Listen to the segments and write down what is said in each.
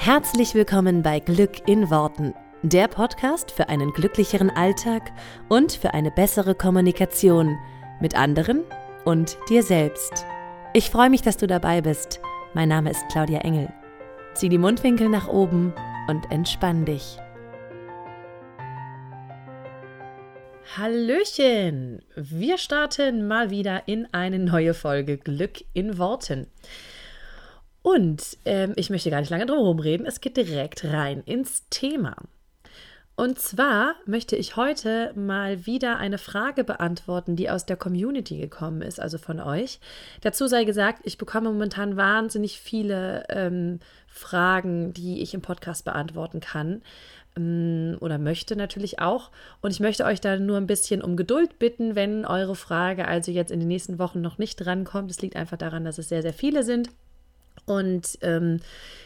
Herzlich willkommen bei Glück in Worten, der Podcast für einen glücklicheren Alltag und für eine bessere Kommunikation mit anderen und dir selbst. Ich freue mich, dass du dabei bist. Mein Name ist Claudia Engel. Zieh die Mundwinkel nach oben und entspann dich. Hallöchen! Wir starten mal wieder in eine neue Folge Glück in Worten. Und ähm, ich möchte gar nicht lange drum herum reden, es geht direkt rein ins Thema. Und zwar möchte ich heute mal wieder eine Frage beantworten, die aus der Community gekommen ist, also von euch. Dazu sei gesagt, ich bekomme momentan wahnsinnig viele ähm, Fragen, die ich im Podcast beantworten kann ähm, oder möchte natürlich auch. Und ich möchte euch da nur ein bisschen um Geduld bitten, wenn eure Frage also jetzt in den nächsten Wochen noch nicht drankommt. Es liegt einfach daran, dass es sehr, sehr viele sind. Und ähm,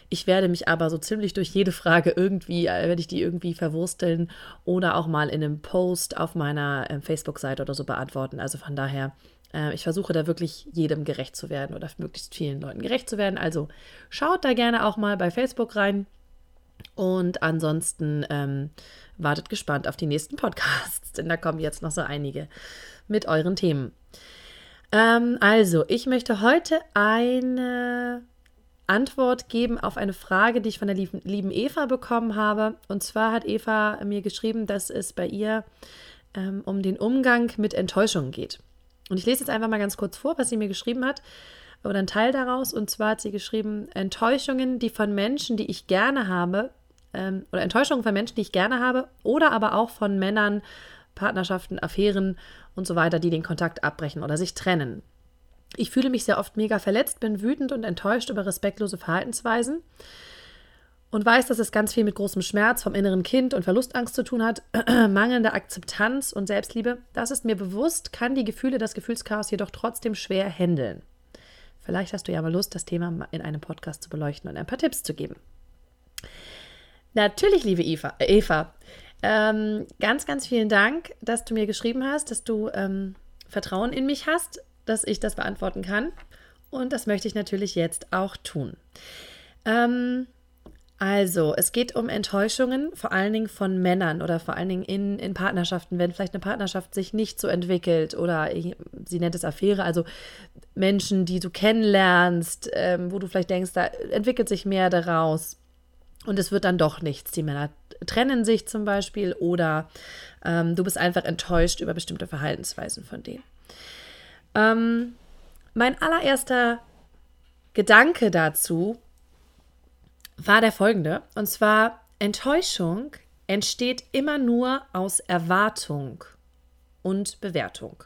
ich werde mich aber so ziemlich durch jede Frage irgendwie, äh, werde ich die irgendwie verwursteln oder auch mal in einem Post auf meiner äh, Facebook-Seite oder so beantworten. Also von daher, äh, ich versuche da wirklich jedem gerecht zu werden oder möglichst vielen Leuten gerecht zu werden. Also schaut da gerne auch mal bei Facebook rein. Und ansonsten ähm, wartet gespannt auf die nächsten Podcasts, denn da kommen jetzt noch so einige mit euren Themen. Ähm, also, ich möchte heute eine Antwort geben auf eine Frage, die ich von der lieben, Eva bekommen habe. Und zwar hat Eva mir geschrieben, dass es bei ihr ähm, um den Umgang mit Enttäuschungen geht. Und ich lese jetzt einfach mal ganz kurz vor, was sie mir geschrieben hat oder ein Teil daraus. Und zwar hat sie geschrieben, Enttäuschungen, die von Menschen, die ich gerne habe, ähm, oder Enttäuschungen von Menschen, die ich gerne habe, oder aber auch von Männern, Partnerschaften, Affären und so weiter, die den Kontakt abbrechen oder sich trennen. Ich fühle mich sehr oft mega verletzt, bin wütend und enttäuscht über respektlose Verhaltensweisen und weiß, dass es ganz viel mit großem Schmerz vom inneren Kind und Verlustangst zu tun hat, mangelnde Akzeptanz und Selbstliebe. Das ist mir bewusst, kann die Gefühle, das Gefühlschaos jedoch trotzdem schwer handeln. Vielleicht hast du ja mal Lust, das Thema in einem Podcast zu beleuchten und ein paar Tipps zu geben. Natürlich, liebe Eva, äh Eva ähm, ganz, ganz vielen Dank, dass du mir geschrieben hast, dass du ähm, Vertrauen in mich hast dass ich das beantworten kann. Und das möchte ich natürlich jetzt auch tun. Ähm, also, es geht um Enttäuschungen, vor allen Dingen von Männern oder vor allen Dingen in, in Partnerschaften, wenn vielleicht eine Partnerschaft sich nicht so entwickelt oder sie nennt es Affäre, also Menschen, die du kennenlernst, ähm, wo du vielleicht denkst, da entwickelt sich mehr daraus und es wird dann doch nichts. Die Männer trennen sich zum Beispiel oder ähm, du bist einfach enttäuscht über bestimmte Verhaltensweisen von denen. Ähm, mein allererster Gedanke dazu war der folgende. Und zwar, Enttäuschung entsteht immer nur aus Erwartung und Bewertung.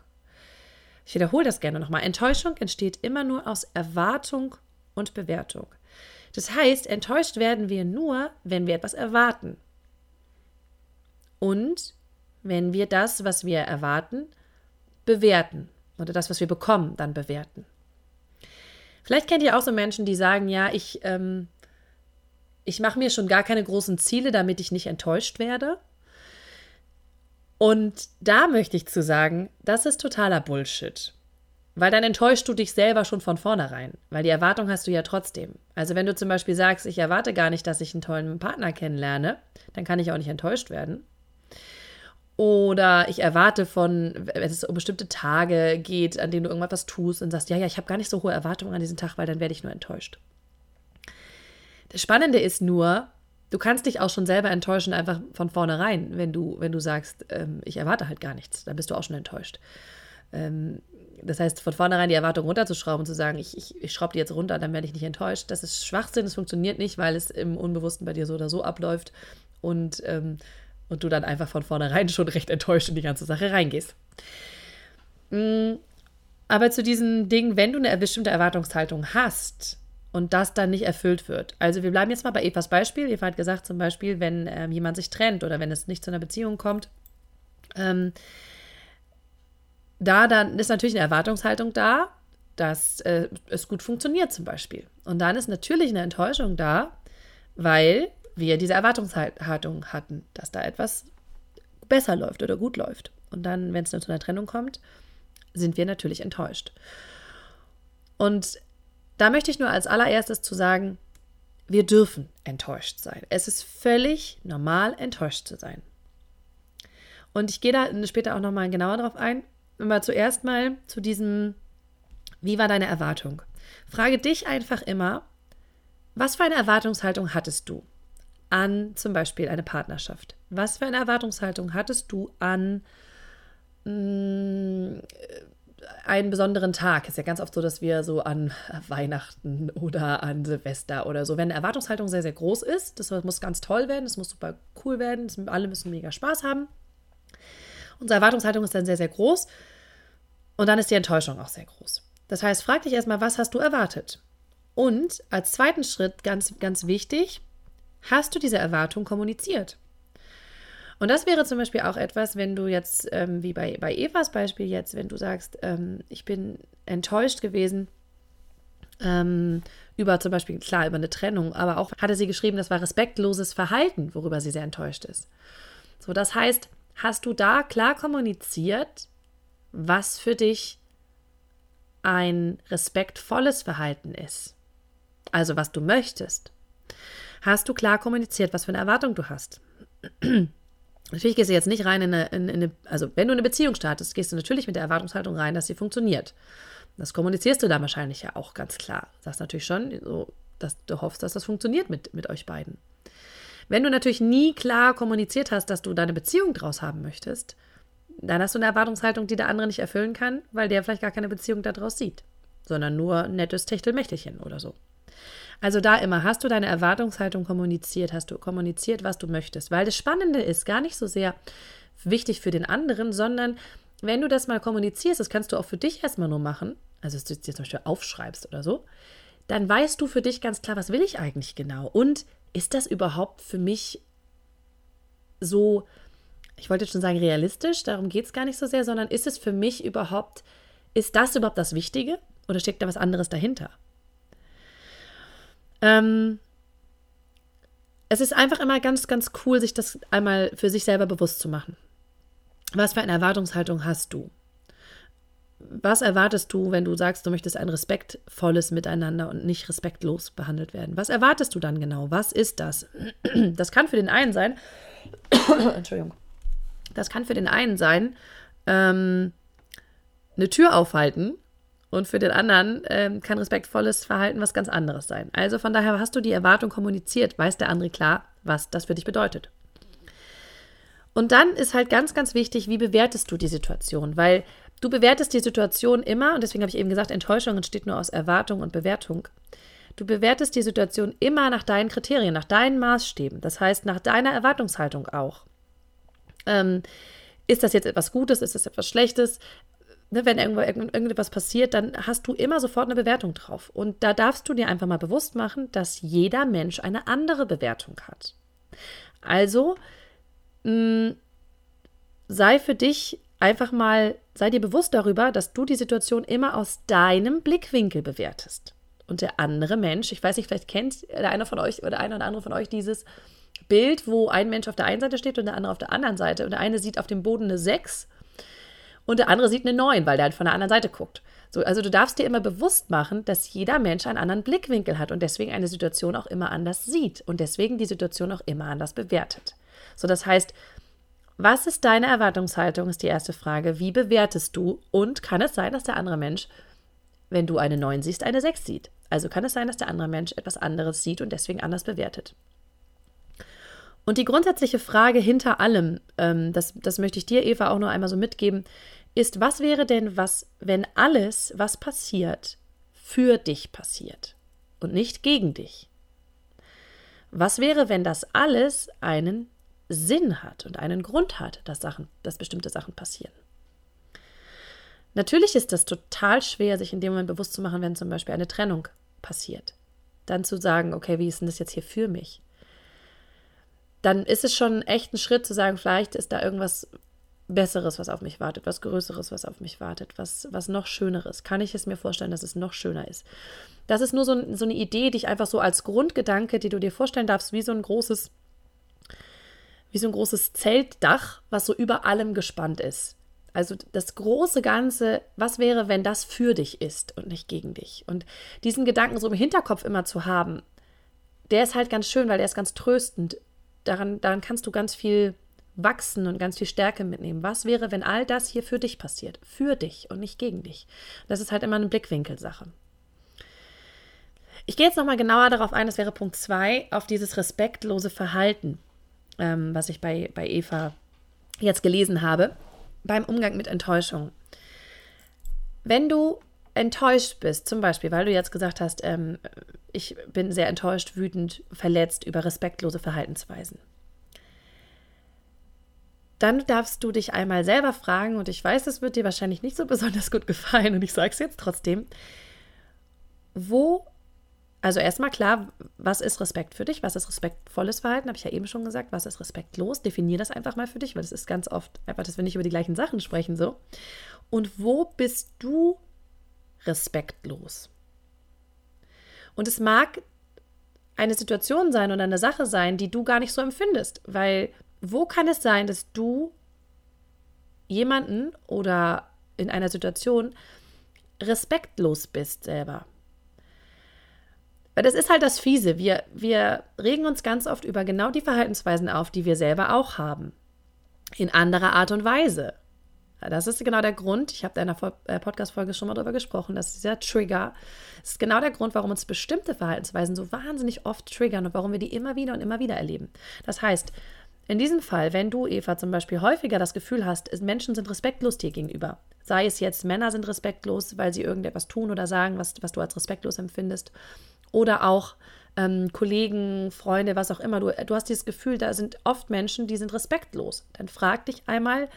Ich wiederhole das gerne nochmal. Enttäuschung entsteht immer nur aus Erwartung und Bewertung. Das heißt, enttäuscht werden wir nur, wenn wir etwas erwarten. Und wenn wir das, was wir erwarten, bewerten oder das, was wir bekommen, dann bewerten. Vielleicht kennt ihr auch so Menschen, die sagen, ja, ich, ähm, ich mache mir schon gar keine großen Ziele, damit ich nicht enttäuscht werde. Und da möchte ich zu sagen, das ist totaler Bullshit. Weil dann enttäuschst du dich selber schon von vornherein, weil die Erwartung hast du ja trotzdem. Also wenn du zum Beispiel sagst, ich erwarte gar nicht, dass ich einen tollen Partner kennenlerne, dann kann ich auch nicht enttäuscht werden. Oder ich erwarte von, wenn es um bestimmte Tage geht, an denen du irgendwas tust und sagst, ja, ja, ich habe gar nicht so hohe Erwartungen an diesen Tag, weil dann werde ich nur enttäuscht. Das Spannende ist nur, du kannst dich auch schon selber enttäuschen, einfach von vornherein, wenn du, wenn du sagst, ähm, ich erwarte halt gar nichts, dann bist du auch schon enttäuscht. Ähm, das heißt, von vornherein die Erwartung runterzuschrauben und zu sagen, ich, ich, ich schraube die jetzt runter, dann werde ich nicht enttäuscht, das ist Schwachsinn, das funktioniert nicht, weil es im Unbewussten bei dir so oder so abläuft. Und ähm, und du dann einfach von vornherein schon recht enttäuscht in die ganze Sache reingehst. Mm, aber zu diesen Dingen, wenn du eine bestimmte Erwartungshaltung hast und das dann nicht erfüllt wird. Also wir bleiben jetzt mal bei Evas Beispiel. Eva hat gesagt zum Beispiel, wenn ähm, jemand sich trennt oder wenn es nicht zu einer Beziehung kommt, ähm, da dann ist natürlich eine Erwartungshaltung da, dass äh, es gut funktioniert zum Beispiel. Und dann ist natürlich eine Enttäuschung da, weil wir diese Erwartungshaltung hatten, dass da etwas besser läuft oder gut läuft. Und dann, wenn es zu einer Trennung kommt, sind wir natürlich enttäuscht. Und da möchte ich nur als allererstes zu sagen, wir dürfen enttäuscht sein. Es ist völlig normal, enttäuscht zu sein. Und ich gehe da später auch nochmal genauer drauf ein. Aber zuerst mal zu diesem, wie war deine Erwartung? Frage dich einfach immer, was für eine Erwartungshaltung hattest du an zum Beispiel eine Partnerschaft? Was für eine Erwartungshaltung hattest du an mh, mm, einen besonderen Tag? Ist ja ganz oft so, dass wir so an Weihnachten oder an Silvester oder so, wenn eine Erwartungshaltung sehr, sehr groß ist, das muss ganz toll werden, das muss super cool werden, das, alle müssen mega Spaß haben. Unsere Erwartungshaltung ist dann sehr, sehr groß und dann ist die Enttäuschung auch sehr groß. Das heißt, frag dich erstmal, was hast du erwartet? Und als zweiten Schritt, ganz, ganz wichtig, hast du diese Erwartung kommuniziert? Und das wäre zum Beispiel auch etwas, wenn du jetzt, ähm, wie bei, bei Evas Beispiel jetzt, wenn du sagst, ähm, ich bin enttäuscht gewesen ähm, über zum Beispiel, klar, über eine Trennung, aber auch hatte sie geschrieben, das war respektloses Verhalten, worüber sie sehr enttäuscht ist. So, das heißt, hast du da klar kommuniziert, was für dich ein respektvolles Verhalten ist? Also, was du möchtest. Hast du klar kommuniziert, was für eine Erwartung du hast? Natürlich gehst du jetzt nicht rein in eine, in eine, also wenn du eine Beziehung startest, gehst du natürlich mit der Erwartungshaltung rein, dass sie funktioniert. Das kommunizierst du da wahrscheinlich ja auch ganz klar. Sagst natürlich schon, so, dass du hoffst, dass das funktioniert mit, mit euch beiden. Wenn du natürlich nie klar kommuniziert hast, dass du deine Beziehung draus haben möchtest, dann hast du eine Erwartungshaltung, die der andere nicht erfüllen kann, weil der vielleicht gar keine Beziehung daraus sieht, sondern nur nettes Techtelmächtelchen oder so. Also da immer, hast du deine Erwartungshaltung kommuniziert, hast du kommuniziert, was du möchtest. Weil das Spannende ist gar nicht so sehr wichtig für den anderen, sondern wenn du das mal kommunizierst, das kannst du auch für dich erstmal nur machen, also dass du dir zum Beispiel aufschreibst oder so, dann weißt du für dich ganz klar, was will ich eigentlich genau? Und ist das überhaupt für mich so, ich wollte jetzt schon sagen realistisch, darum geht es gar nicht so sehr, sondern ist es für mich überhaupt, ist das überhaupt das Wichtige oder steckt da was anderes dahinter? Ähm, es ist einfach immer ganz, ganz cool, sich das einmal für sich selber bewusst zu machen. Was für eine Erwartungshaltung hast du? Was erwartest du, wenn du sagst, du möchtest ein respektvolles Miteinander und nicht respektlos behandelt werden? Was erwartest du dann genau? Was ist das? Das kann für den einen sein, Entschuldigung, das kann für den einen sein, ähm, eine Tür aufhalten und für den anderen ähm, kann respektvolles Verhalten was ganz anderes sein. Also von daher hast du die Erwartung kommuniziert, weiß der andere klar, was das für dich bedeutet. Und dann ist halt ganz, ganz wichtig, wie bewertest du die Situation? Weil du bewertest die Situation immer, und deswegen habe ich eben gesagt, Enttäuschung entsteht nur aus Erwartung und Bewertung. Du bewertest die Situation immer nach deinen Kriterien, nach deinen Maßstäben. Das heißt, nach deiner Erwartungshaltung auch. Ähm, ist das jetzt etwas Gutes? Ist das etwas Schlechtes? Ne, wenn irgendwo irgendetwas passiert, dann hast du immer sofort eine Bewertung drauf. Und da darfst du dir einfach mal bewusst machen, dass jeder Mensch eine andere Bewertung hat. Also mh, mm, sei für dich einfach mal, sei dir bewusst darüber, dass du die Situation immer aus deinem Blickwinkel bewertest. Und der andere Mensch, ich weiß nicht, vielleicht kennt der eine von euch oder einer oder andere von euch dieses Bild, wo ein Mensch auf der einen Seite steht und der andere auf der anderen Seite. Und der eine sieht auf dem Boden eine 6 und der andere sieht eine 9, weil der halt von der anderen Seite guckt. So, also du darfst dir immer bewusst machen, dass jeder Mensch einen anderen Blickwinkel hat und deswegen eine Situation auch immer anders sieht und deswegen die Situation auch immer anders bewertet. So, das heißt, was ist deine Erwartungshaltung, ist die erste Frage. Wie bewertest du? Und kann es sein, dass der andere Mensch, wenn du eine 9 siehst, eine 6 sieht? Also kann es sein, dass der andere Mensch etwas anderes sieht und deswegen anders bewertet. Und die grundsätzliche Frage hinter allem, ähm, das, das möchte ich dir, Eva, auch noch einmal so mitgeben, ist, was wäre denn was, wenn alles, was passiert, für dich passiert und nicht gegen dich? Was wäre, wenn das alles einen Sinn hat und einen Grund hat, dass Sachen, dass bestimmte Sachen passieren? Natürlich ist das total schwer, sich in dem Moment bewusst zu machen, wenn zum Beispiel eine Trennung passiert. Dann zu sagen, okay, wie ist denn das jetzt hier für mich? Dann ist es schon echt ein Schritt zu sagen, vielleicht ist da irgendwas Besseres, was auf mich wartet, was Größeres, was auf mich wartet, was, was noch Schöneres. Kann ich es mir vorstellen, dass es noch schöner ist? Das ist nur so, so eine Idee, die ich einfach so als Grundgedanke, die du dir vorstellen darfst, wie so ein großes, wie so ein großes Zeltdach, was so über allem gespannt ist. Also das große Ganze, was wäre, wenn das für dich ist und nicht gegen dich? Und diesen Gedanken so im Hinterkopf immer zu haben, der ist halt ganz schön, weil der ist ganz tröstend. Daran, daran kannst du ganz viel wachsen und ganz viel Stärke mitnehmen. Was wäre, wenn all das hier für dich passiert? Für dich und nicht gegen dich. Das ist halt immer eine Blickwinkelsache. Ich gehe jetzt nochmal genauer darauf ein, das wäre Punkt 2, auf dieses respektlose Verhalten, ähm, was ich bei, bei Eva jetzt gelesen habe, beim Umgang mit Enttäuschung. Wenn du enttäuscht bist, zum Beispiel, weil du jetzt gesagt hast, ähm, ich bin sehr enttäuscht, wütend, verletzt über respektlose Verhaltensweisen, dann darfst du dich einmal selber fragen, und ich weiß, das wird dir wahrscheinlich nicht so besonders gut gefallen, und ich sage es jetzt trotzdem, wo, also erstmal klar, was ist Respekt für dich, was ist respektvolles Verhalten, habe ich ja eben schon gesagt, was ist respektlos, definier das einfach mal für dich, weil es ist ganz oft einfach, dass wir nicht über die gleichen Sachen sprechen so. Und wo bist du respektlos? Und es mag eine Situation sein oder eine Sache sein, die du gar nicht so empfindest, weil wo kann es sein, dass du jemanden oder in einer Situation respektlos bist selber? Weil das ist halt das Fiese. Wir, wir regen uns ganz oft über genau die Verhaltensweisen auf, die wir selber auch haben. In anderer Art und Weise. Das ist genau der Grund, ich habe in einer äh, Podcast-Folge schon mal darüber gesprochen, dass dieser Trigger. Das ist genau der Grund, warum uns bestimmte Verhaltensweisen so wahnsinnig oft triggern und warum wir die immer wieder und immer wieder erleben. Das heißt, in diesem Fall, wenn du, Eva, zum Beispiel häufiger das Gefühl hast, Menschen sind respektlos dir gegenüber, sei es jetzt Männer sind respektlos, weil sie irgendetwas tun oder sagen, was, was du als respektlos empfindest, oder auch ähm, Kollegen, Freunde, was auch immer, du, du hast dieses Gefühl, da sind oft Menschen, die sind respektlos. Dann frag dich einmal,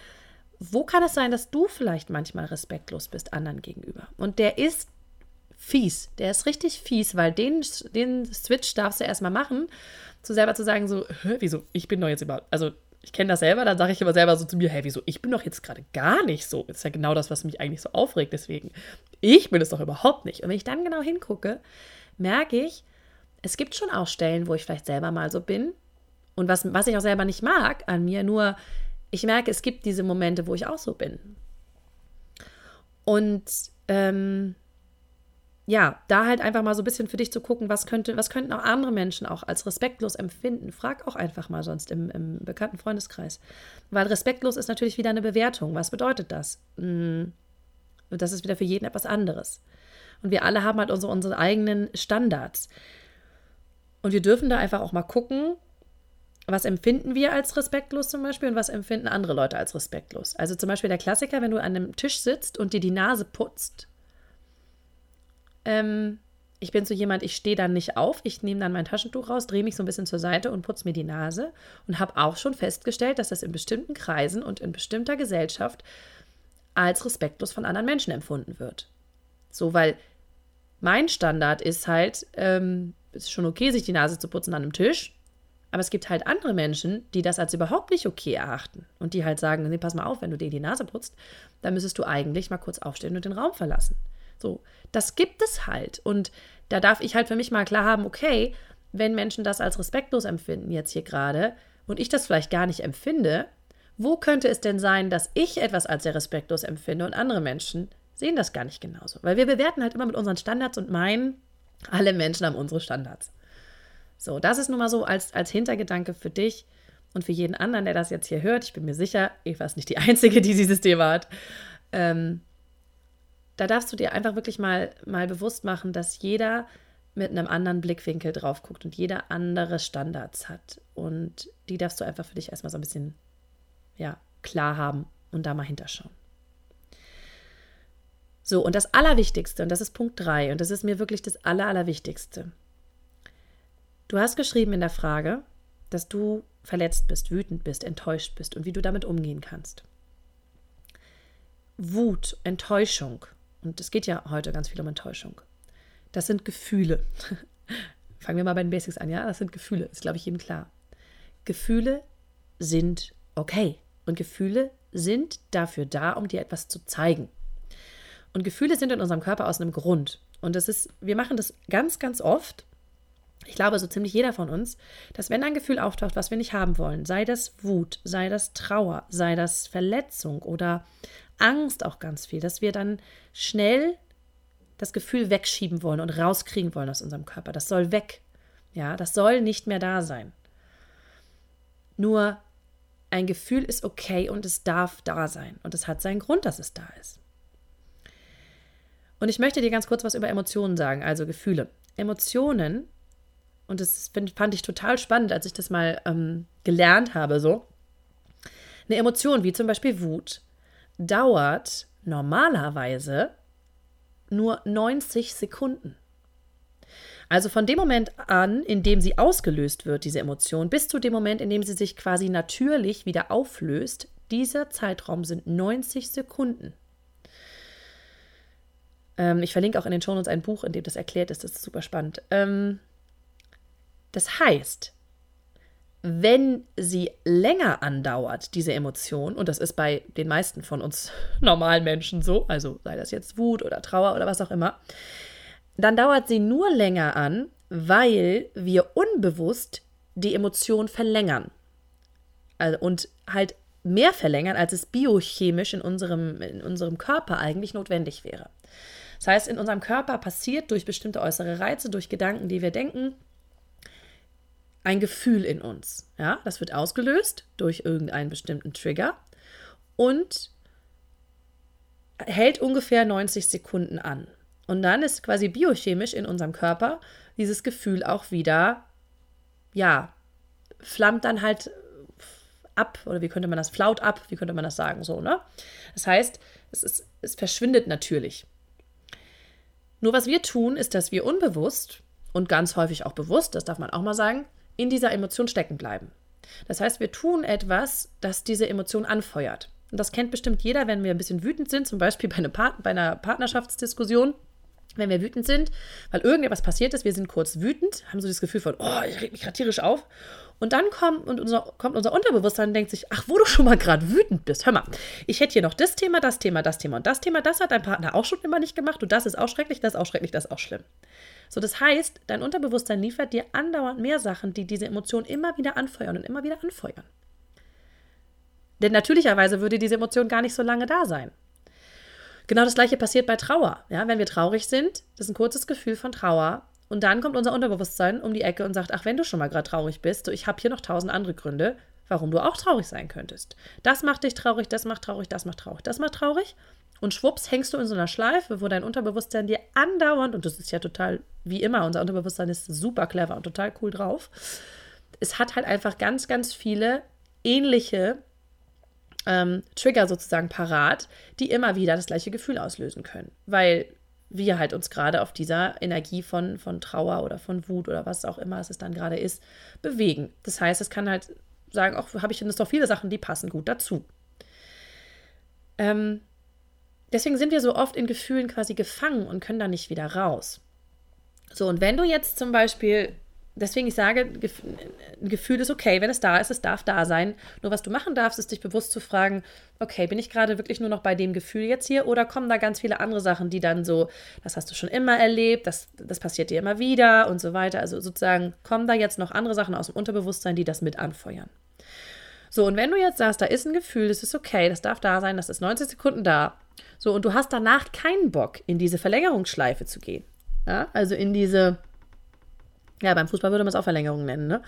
wo kann es sein, dass du vielleicht manchmal respektlos bist anderen gegenüber? Und der ist fies, der ist richtig fies, weil den, den Switch darfst du erstmal machen zu selber zu sagen, so, wieso, ich bin doch jetzt überhaupt, also ich kenne das selber, dann sage ich immer selber so zu mir, hey, wieso, ich bin doch jetzt gerade gar nicht so. Das ist ja genau das, was mich eigentlich so aufregt, deswegen, ich bin es doch überhaupt nicht. Und wenn ich dann genau hingucke, merke ich, es gibt schon auch Stellen, wo ich vielleicht selber mal so bin und was, was ich auch selber nicht mag an mir, nur ich merke, es gibt diese Momente, wo ich auch so bin. Und ähm, ja, da halt einfach mal so ein bisschen für dich zu gucken, was könnte, was könnten auch andere Menschen auch als respektlos empfinden. Frag auch einfach mal sonst im, im bekannten Freundeskreis. Weil respektlos ist natürlich wieder eine Bewertung. Was bedeutet das? Hm, das ist wieder für jeden etwas anderes. Und wir alle haben halt unsere, unsere eigenen Standards. Und wir dürfen da einfach auch mal gucken, was empfinden wir als respektlos zum Beispiel und was empfinden andere Leute als respektlos. Also zum Beispiel der Klassiker, wenn du an einem Tisch sitzt und dir die Nase putzt ähm, ich bin so jemand, ich stehe dann nicht auf, ich nehme dann mein Taschentuch raus, drehe mich so ein bisschen zur Seite und putze mir die Nase und habe auch schon festgestellt, dass das in bestimmten Kreisen und in bestimmter Gesellschaft als respektlos von anderen Menschen empfunden wird. So, weil mein Standard ist halt, ähm, es ist schon okay, sich die Nase zu putzen an einem Tisch, aber es gibt halt andere Menschen, die das als überhaupt nicht okay erachten und die halt sagen, nee, pass mal auf, wenn du dir die Nase putzt, dann müsstest du eigentlich mal kurz aufstehen und den Raum verlassen. So, das gibt es halt. Und da darf ich halt für mich mal klar haben, okay, wenn Menschen das als respektlos empfinden jetzt hier gerade und ich das vielleicht gar nicht empfinde, wo könnte es denn sein, dass ich etwas als sehr respektlos empfinde und andere Menschen sehen das gar nicht genauso? Weil wir bewerten halt immer mit unseren Standards und meinen, alle Menschen haben unsere Standards. So, das ist nun mal so als, als Hintergedanke für dich und für jeden anderen, der das jetzt hier hört. Ich bin mir sicher, Eva ist nicht die Einzige, die dieses Thema hat. Ähm, da darfst du dir einfach wirklich mal, mal bewusst machen, dass jeder mit einem anderen Blickwinkel drauf guckt und jeder andere Standards hat. Und die darfst du einfach für dich erstmal so ein bisschen ja, klar haben und da mal hinterschauen. So, und das Allerwichtigste, und das ist Punkt 3, und das ist mir wirklich das Aller, Allerwichtigste. Du hast geschrieben in der Frage, dass du verletzt bist, wütend bist, enttäuscht bist und wie du damit umgehen kannst. Wut, Enttäuschung und es geht ja heute ganz viel um Enttäuschung. Das sind Gefühle. Fangen wir mal bei den Basics an, ja? Das sind Gefühle, ist, glaube ich, jedem klar. Gefühle sind okay. Und Gefühle sind dafür da, um dir etwas zu zeigen. Und Gefühle sind in unserem Körper aus einem Grund. Und das ist, wir machen das ganz, ganz oft. Ich glaube, so ziemlich jeder von uns, dass wenn ein Gefühl auftaucht, was wir nicht haben wollen, sei das Wut, sei das Trauer, sei das Verletzung oder Angst auch ganz viel, dass wir dann schnell das Gefühl wegschieben wollen und rauskriegen wollen aus unserem Körper. Das soll weg. Ja, das soll nicht mehr da sein. Nur ein Gefühl ist okay und es darf da sein. Und es hat seinen Grund, dass es da ist. Und ich möchte dir ganz kurz was über Emotionen sagen, also Gefühle. Emotionen, und das fand ich total spannend, als ich das mal ähm, gelernt habe, so. Eine Emotion wie zum Beispiel Wut dauert normalerweise nur 90 Sekunden. Also von dem Moment an, in dem sie ausgelöst wird, diese Emotion, bis zu dem Moment, in dem sie sich quasi natürlich wieder auflöst, dieser Zeitraum sind 90 Sekunden. Ähm, ich verlinke auch in den Shownotes ein Buch, in dem das erklärt ist. Das ist super spannend. Ähm, das heißt, wenn sie länger andauert, diese Emotion, und das ist bei den meisten von uns normalen Menschen so, also sei das jetzt Wut oder Trauer oder was auch immer, dann dauert sie nur länger an, weil wir unbewusst die Emotion verlängern. Also, und halt mehr verlängern, als es biochemisch in unserem, in unserem Körper eigentlich notwendig wäre. Das heißt, in unserem Körper passiert durch bestimmte äußere Reize, durch Gedanken, die wir denken, ein Gefühl in uns. Ja, das wird ausgelöst durch irgendeinen bestimmten Trigger und hält ungefähr 90 Sekunden an. Und dann ist quasi biochemisch in unserem Körper dieses Gefühl auch wieder, ja, flammt dann halt ab, oder wie könnte man das, flaut ab, wie könnte man das sagen, so, ne? Das heißt, es, ist, es verschwindet natürlich. Nur was wir tun, ist, dass wir unbewusst und ganz häufig auch bewusst, das darf man auch mal sagen, in dieser Emotion stecken bleiben. Das heißt, wir tun etwas, das diese Emotion anfeuert. Und das kennt bestimmt jeder, wenn wir ein bisschen wütend sind, zum Beispiel bei, eine Part bei einer Partnerschaftsdiskussion wenn wir wütend sind, weil irgendetwas passiert ist, wir sind kurz wütend, haben so das Gefühl von, oh, ich reg mich gerade tierisch auf. Und dann kommt, unser, kommt unser Unterbewusstsein und denkt sich, ach, wo du schon mal gerade wütend bist, hör mal, ich hätte hier noch das Thema, das Thema, das Thema und das Thema, das hat dein Partner auch schon immer nicht gemacht und das ist auch schrecklich, das ist auch schrecklich, das ist auch schlimm. So, das heißt, dein Unterbewusstsein liefert dir andauernd mehr Sachen, die diese Emotion immer wieder anfeuern und immer wieder anfeuern. Denn natürlicherweise würde diese Emotion gar nicht so lange da sein. Genau das gleiche passiert bei Trauer. Ja, wenn wir traurig sind, das ist ein kurzes Gefühl von Trauer. Und dann kommt unser Unterbewusstsein um die Ecke und sagt, ach, wenn du schon mal gerade traurig bist, so ich habe hier noch tausend andere Gründe, warum du auch traurig sein könntest. Das macht dich traurig, das macht traurig, das macht traurig, das macht traurig. Und schwupps hängst du in so einer Schleife, wo dein Unterbewusstsein dir andauernd, und das ist ja total, wie immer, unser Unterbewusstsein ist super clever und total cool drauf. Es hat halt einfach ganz, ganz viele ähnliche ähm, Trigger sozusagen parat, die immer wieder das gleiche Gefühl auslösen können. Weil wir halt uns gerade auf dieser Energie von, von Trauer oder von Wut oder was auch immer es dann gerade ist, bewegen. Das heißt, es kann halt sagen, auch habe ich jetzt doch viele Sachen, die passen gut dazu. Ähm, deswegen sind wir so oft in Gefühlen quasi gefangen und können da nicht wieder raus. So, und wenn du jetzt zum Beispiel deswegen ich sage, ein Gefühl ist okay, wenn es da ist, es darf da sein. Nur was du machen darfst, ist dich bewusst zu fragen, okay, bin ich gerade wirklich nur noch bei dem Gefühl jetzt hier oder kommen da ganz viele andere Sachen, die dann so, das hast du schon immer erlebt, das, das passiert dir immer wieder und so weiter. Also sozusagen kommen da jetzt noch andere Sachen aus dem Unterbewusstsein, die das mit anfeuern. So, und wenn du jetzt sagst, da ist ein Gefühl, das ist okay, das darf da sein, das ist 90 Sekunden da. So, und du hast danach keinen Bock, in diese Verlängerungsschleife zu gehen. Ja, also in diese, ja, beim Fußball würde man es auch Verlängerung nennen, ne?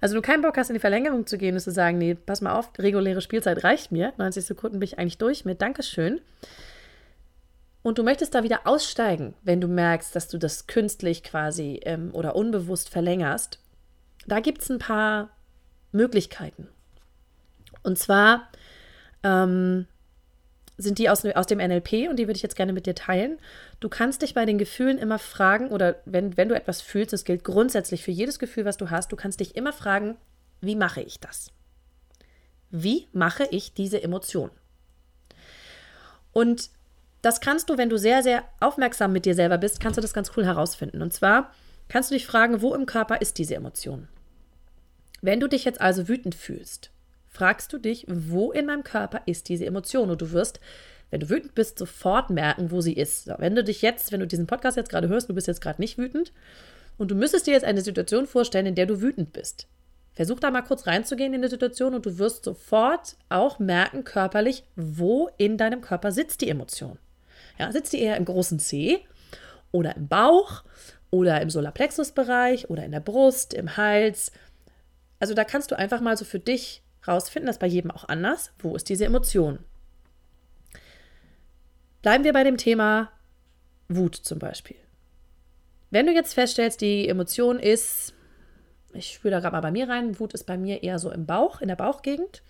Also du keinen Bock hast, in die Verlängerung zu gehen und zu sagen, nee, pass mal auf, reguläre Spielzeit reicht mir. 90 Sekunden bin ich eigentlich durch mit Dankeschön. Und du möchtest da wieder aussteigen, wenn du merkst, dass du das künstlich quasi ähm, oder unbewusst verlängerst. Da gibt es ein paar Möglichkeiten. Und zwar ähm, sind die aus, aus dem NLP und die würde ich jetzt gerne mit dir teilen. Du kannst dich bei den Gefühlen immer fragen, oder wenn, wenn du etwas fühlst, das gilt grundsätzlich für jedes Gefühl, was du hast, du kannst dich immer fragen, wie mache ich das? Wie mache ich diese Emotion? Und das kannst du, wenn du sehr, sehr aufmerksam mit dir selber bist, kannst du das ganz cool herausfinden. Und zwar kannst du dich fragen, wo im Körper ist diese Emotion? Wenn du dich jetzt also wütend fühlst, fragst du dich, wo in meinem Körper ist diese Emotion? Und du wirst, wenn du wütend bist, sofort merken, wo sie ist. So, wenn du dich jetzt, wenn du diesen Podcast jetzt gerade hörst, du bist jetzt gerade nicht wütend und du müsstest dir jetzt eine Situation vorstellen, in der du wütend bist. Versuch da mal kurz reinzugehen in die Situation und du wirst sofort auch merken, körperlich, wo in deinem Körper sitzt die Emotion. Ja, sitzt die eher im großen C oder im Bauch oder im Solarplexusbereich oder in der Brust, im Hals. Also da kannst du einfach mal so für dich rausfinden, das ist bei jedem auch anders. Wo ist diese Emotion? Bleiben wir bei dem Thema Wut zum Beispiel. Wenn du jetzt feststellst, die Emotion ist, ich spüre da gerade mal bei mir rein, Wut ist bei mir eher so im Bauch, in der Bauchgegend.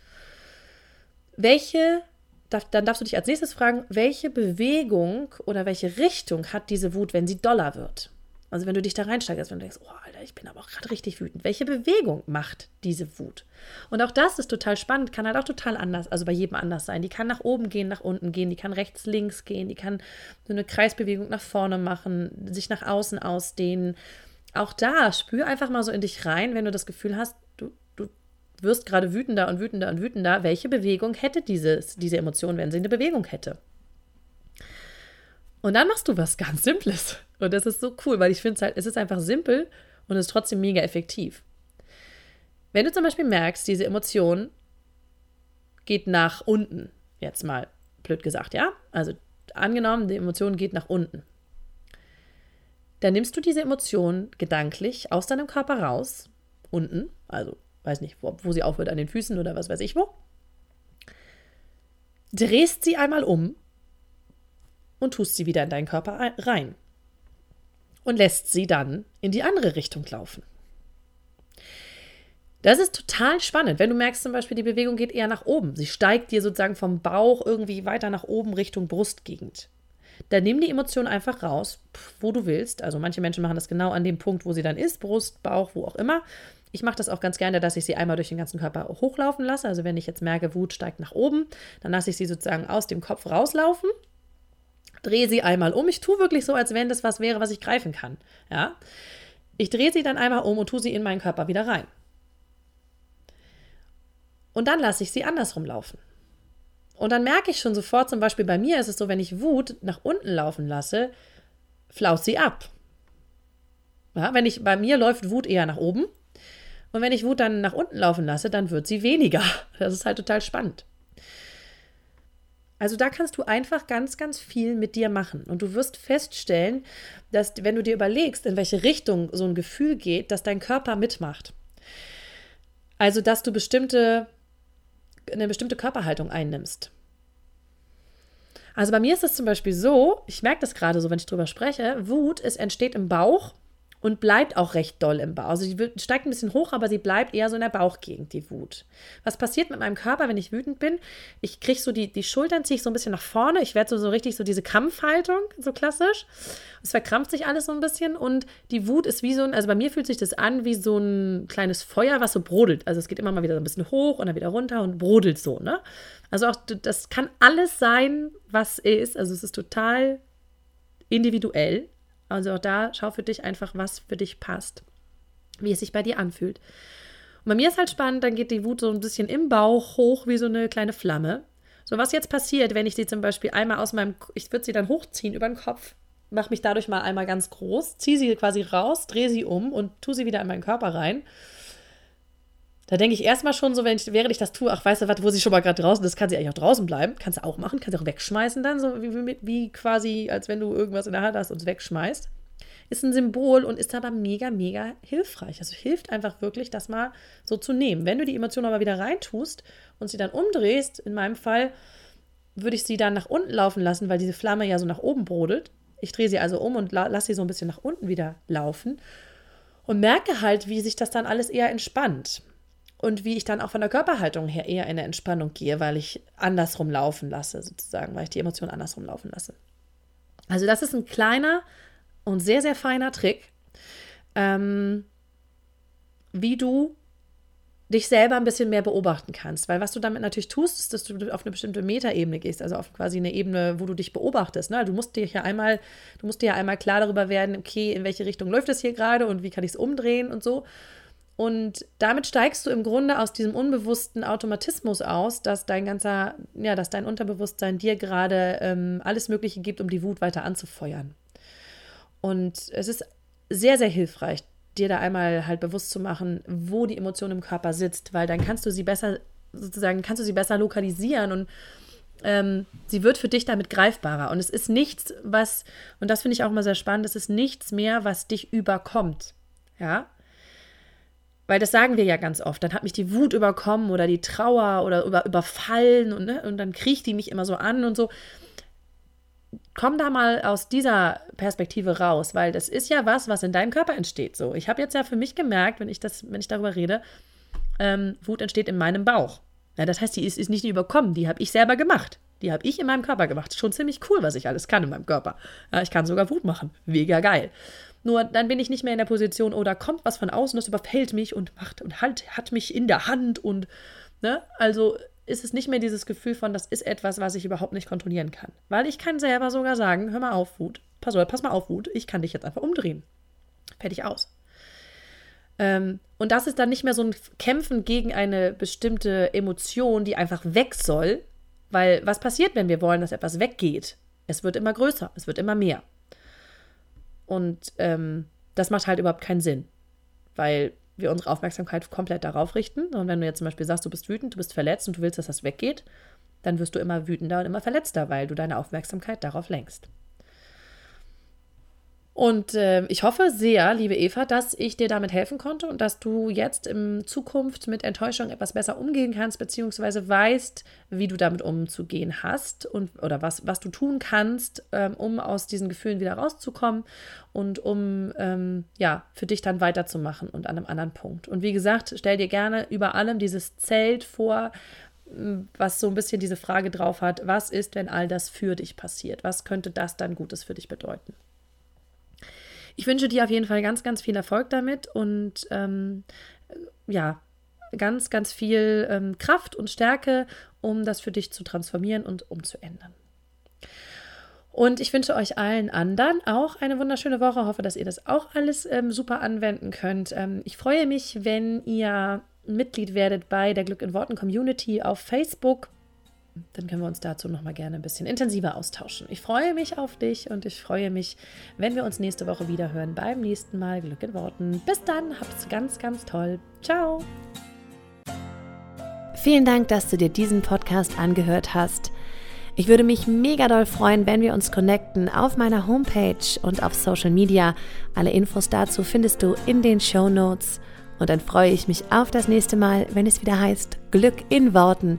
Welche, dann darfst du dich als nächstes fragen, welche Bewegung oder welche Richtung hat diese Wut, wenn sie doller wird? Also wenn du dich da reinsteigerst, wenn du denkst, oh Alter, ich bin aber auch gerade richtig wütend. Welche Bewegung macht diese Wut? Und auch das ist total spannend, kann halt auch total anders, also bei jedem anders sein. Die kann nach oben gehen, nach unten gehen, die kann rechts, links gehen, die kann so eine Kreisbewegung nach vorne machen, sich nach außen ausdehnen. Auch da spür einfach mal so in dich rein, wenn du das Gefühl hast, du, du wirst gerade wütender und wütender und wütender. Welche Bewegung hätte dieses, diese Emotion, wenn sie eine Bewegung hätte? Und dann machst du was ganz Simples. Und das ist so cool, weil ich finde es halt, es ist einfach simpel und ist trotzdem mega effektiv. Wenn du zum Beispiel merkst, diese Emotion geht nach unten, jetzt mal blöd gesagt, ja? Also angenommen, die Emotion geht nach unten. Dann nimmst du diese Emotion gedanklich aus deinem Körper raus, unten, also weiß nicht, wo, wo sie aufhört, an den Füßen oder was weiß ich wo. Drehst sie einmal um und tust sie wieder in deinen Körper rein und lässt sie dann in die andere Richtung laufen. Das ist total spannend, wenn du merkst zum Beispiel, die Bewegung geht eher nach oben. Sie steigt dir sozusagen vom Bauch irgendwie weiter nach oben Richtung Brustgegend. Dann nimm die Emotion einfach raus, wo du willst. Also manche Menschen machen das genau an dem Punkt, wo sie dann ist, Brust, Bauch, wo auch immer. Ich mache das auch ganz gerne, dass ich sie einmal durch den ganzen Körper hochlaufen lasse. Also wenn ich jetzt merke, Wut steigt nach oben, dann lasse ich sie sozusagen aus dem Kopf rauslaufen drehe sie einmal um. Ich tue wirklich so, als wenn das was wäre, was ich greifen kann. Ja? Ich drehe sie dann einmal um und tue sie in meinen Körper wieder rein. Und dann lasse ich sie andersrum laufen. Und dann merke ich schon sofort, zum Beispiel bei mir ist es so, wenn ich Wut nach unten laufen lasse, flaut sie ab. Ja, wenn ich, bei mir läuft Wut eher nach oben. Und wenn ich Wut dann nach unten laufen lasse, dann wird sie weniger. Das ist halt total spannend. Also da kannst du einfach ganz, ganz viel mit dir machen. Und du wirst feststellen, dass wenn du dir überlegst, in welche Richtung so ein Gefühl geht, dass dein Körper mitmacht. Also dass du bestimmte, eine bestimmte Körperhaltung einnimmst. Also bei mir ist es zum Beispiel so, ich merke das gerade so, wenn ich drüber spreche, Wut, es entsteht im Bauch und bleibt auch recht doll im Bauch. Also sie steigt ein bisschen hoch, aber sie bleibt eher so in der Bauchgegend, die Wut. Was passiert mit meinem Körper, wenn ich wütend bin? Ich kriege so die, die Schultern, ziehe ich so ein bisschen nach vorne. Ich werde so, so richtig so diese Krampfhaltung, so klassisch. Es verkrampft sich alles so ein bisschen und die Wut ist wie so ein, also bei mir fühlt sich das an wie so ein kleines Feuer, was so brodelt. Also es geht immer mal wieder so ein bisschen hoch und dann wieder runter und brodelt so, ne? Also auch das kann alles sein, was ist. Also es ist total individuell also auch da schau für dich einfach, was für dich passt, wie es sich bei dir anfühlt. Und bei mir ist halt spannend, dann geht die Wut so ein bisschen im Bauch hoch wie so eine kleine Flamme. So, was jetzt passiert, wenn ich sie zum Beispiel einmal aus meinem, ich würde sie dann hochziehen über den Kopf, mache mich dadurch mal einmal ganz groß, ziehe sie quasi raus, drehe sie um und tue sie wieder in meinen Körper rein. Da denke ich erstmal schon so, wenn ich, während ich das tue, ach, weißt du was, wo sie schon mal gerade draußen ist, kann sie eigentlich auch draußen bleiben. Kannst du auch machen, kannst du auch wegschmeißen dann, so wie, wie, quasi, als wenn du irgendwas in der Hand hast und es wegschmeißt. Ist ein Symbol und ist aber mega, mega hilfreich. Also hilft einfach wirklich, das mal so zu nehmen. Wenn du die Emotion aber wieder reintust und sie dann umdrehst, in meinem Fall, würde ich sie dann nach unten laufen lassen, weil diese Flamme ja so nach oben brodelt. Ich drehe sie also um und la lasse sie so ein bisschen nach unten wieder laufen und merke halt, wie sich das dann alles eher entspannt und wie ich dann auch von der Körperhaltung her eher in eine Entspannung gehe, weil ich andersrum laufen lasse, sozusagen, weil ich die Emotionen andersrum laufen lasse. Also das ist ein kleiner und sehr, sehr feiner Trick, ähm, wie du dich selber ein bisschen mehr beobachten kannst. Weil was du damit natürlich tust, ist, dass du auf eine bestimmte Metaebene gehst, also auf quasi eine Ebene, wo du dich beobachtest. Ne? Du musst dir ja einmal, du musst dir ja einmal klar darüber werden, okay, in welche Richtung läuft es hier gerade und wie kann ich es umdrehen und so. Und damit steigst du im Grunde aus diesem unbewussten Automatismus aus, dass dein ganzer, ja, dass dein Unterbewusstsein dir gerade ähm, alles Mögliche gibt, um die Wut weiter anzufeuern. Und es ist sehr, sehr hilfreich, dir da einmal halt bewusst zu machen, wo die Emotion im Körper sitzt, weil dann kannst du sie besser, sozusagen, kannst du sie besser lokalisieren und ähm, sie wird für dich damit greifbarer. Und es ist nichts, was, und das finde ich auch immer sehr spannend, es ist nichts mehr, was dich überkommt. Ja. Weil das sagen wir ja ganz oft. Dann hat mich die Wut überkommen oder die Trauer oder über, überfallen und, ne, und dann kriecht die mich immer so an und so. Komm da mal aus dieser Perspektive raus, weil das ist ja was, was in deinem Körper entsteht. So, ich habe jetzt ja für mich gemerkt, wenn ich das, wenn ich darüber rede, ähm, Wut entsteht in meinem Bauch. Ja, das heißt, die ist, ist nicht überkommen, die habe ich selber gemacht. Die habe ich in meinem Körper gemacht. Schon ziemlich cool, was ich alles kann in meinem Körper. Ja, ich kann sogar Wut machen. Mega geil. Nur dann bin ich nicht mehr in der Position, oh, kommt was von außen, das überfällt mich und macht und halt, hat mich in der Hand und, ne? Also ist es nicht mehr dieses Gefühl von, das ist etwas, was ich überhaupt nicht kontrollieren kann. Weil ich kann selber sogar sagen, hör mal auf, Wut. Pass, pass mal auf, Wut. Ich kann dich jetzt einfach umdrehen. Fertig aus. Ähm, und das ist dann nicht mehr so ein Kämpfen gegen eine bestimmte Emotion, die einfach weg soll. Weil was passiert, wenn wir wollen, dass etwas weggeht? Es wird immer größer, es wird immer mehr. Und ähm, das macht halt überhaupt keinen Sinn, weil wir unsere Aufmerksamkeit komplett darauf richten. Und wenn du jetzt zum Beispiel sagst, du bist wütend, du bist verletzt und du willst, dass das weggeht, dann wirst du immer wütender und immer verletzter, weil du deine Aufmerksamkeit darauf lenkst. Und äh, ich hoffe sehr, liebe Eva, dass ich dir damit helfen konnte und dass du jetzt in Zukunft mit Enttäuschung etwas besser umgehen kannst, beziehungsweise weißt, wie du damit umzugehen hast und oder was, was du tun kannst, ähm, um aus diesen Gefühlen wieder rauszukommen und um ähm, ja für dich dann weiterzumachen und an einem anderen Punkt. Und wie gesagt, stell dir gerne über allem dieses Zelt vor, was so ein bisschen diese Frage drauf hat, was ist, wenn all das für dich passiert? Was könnte das dann Gutes für dich bedeuten? Ich wünsche dir auf jeden Fall ganz, ganz viel Erfolg damit und ähm, ja, ganz, ganz viel ähm, Kraft und Stärke, um das für dich zu transformieren und umzuändern. Und ich wünsche euch allen anderen auch eine wunderschöne Woche. Hoffe, dass ihr das auch alles ähm, super anwenden könnt. Ähm, ich freue mich, wenn ihr Mitglied werdet bei der Glück in Worten Community auf Facebook dann können wir uns dazu nochmal gerne ein bisschen intensiver austauschen. Ich freue mich auf dich und ich freue mich, wenn wir uns nächste Woche wieder hören beim nächsten Mal Glück in Worten. Bis dann, habt's ganz, ganz toll. Ciao. Vielen Dank, dass du dir diesen Podcast angehört hast. Ich würde mich mega doll freuen, wenn wir uns connecten auf meiner Homepage und auf Social Media. Alle Infos dazu findest du in den Show Notes. Und dann freue ich mich auf das nächste Mal, wenn es wieder heißt Glück in Worten